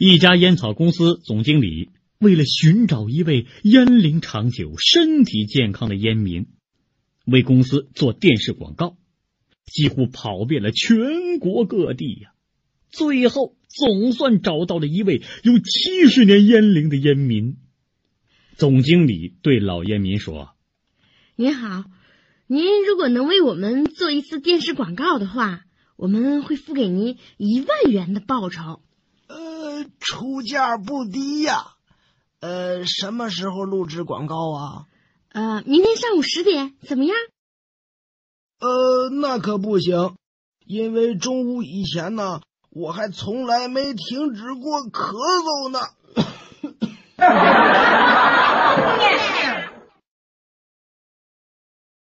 一家烟草公司总经理为了寻找一位烟龄长久、身体健康的烟民，为公司做电视广告，几乎跑遍了全国各地呀。最后总算找到了一位有七十年烟龄的烟民。总经理对老烟民说：“您好，您如果能为我们做一次电视广告的话，我们会付给您一万元的报酬。”出价不低呀，呃，什么时候录制广告啊？呃，明天上午十点，怎么样？呃，那可不行，因为中午以前呢，我还从来没停止过咳嗽呢。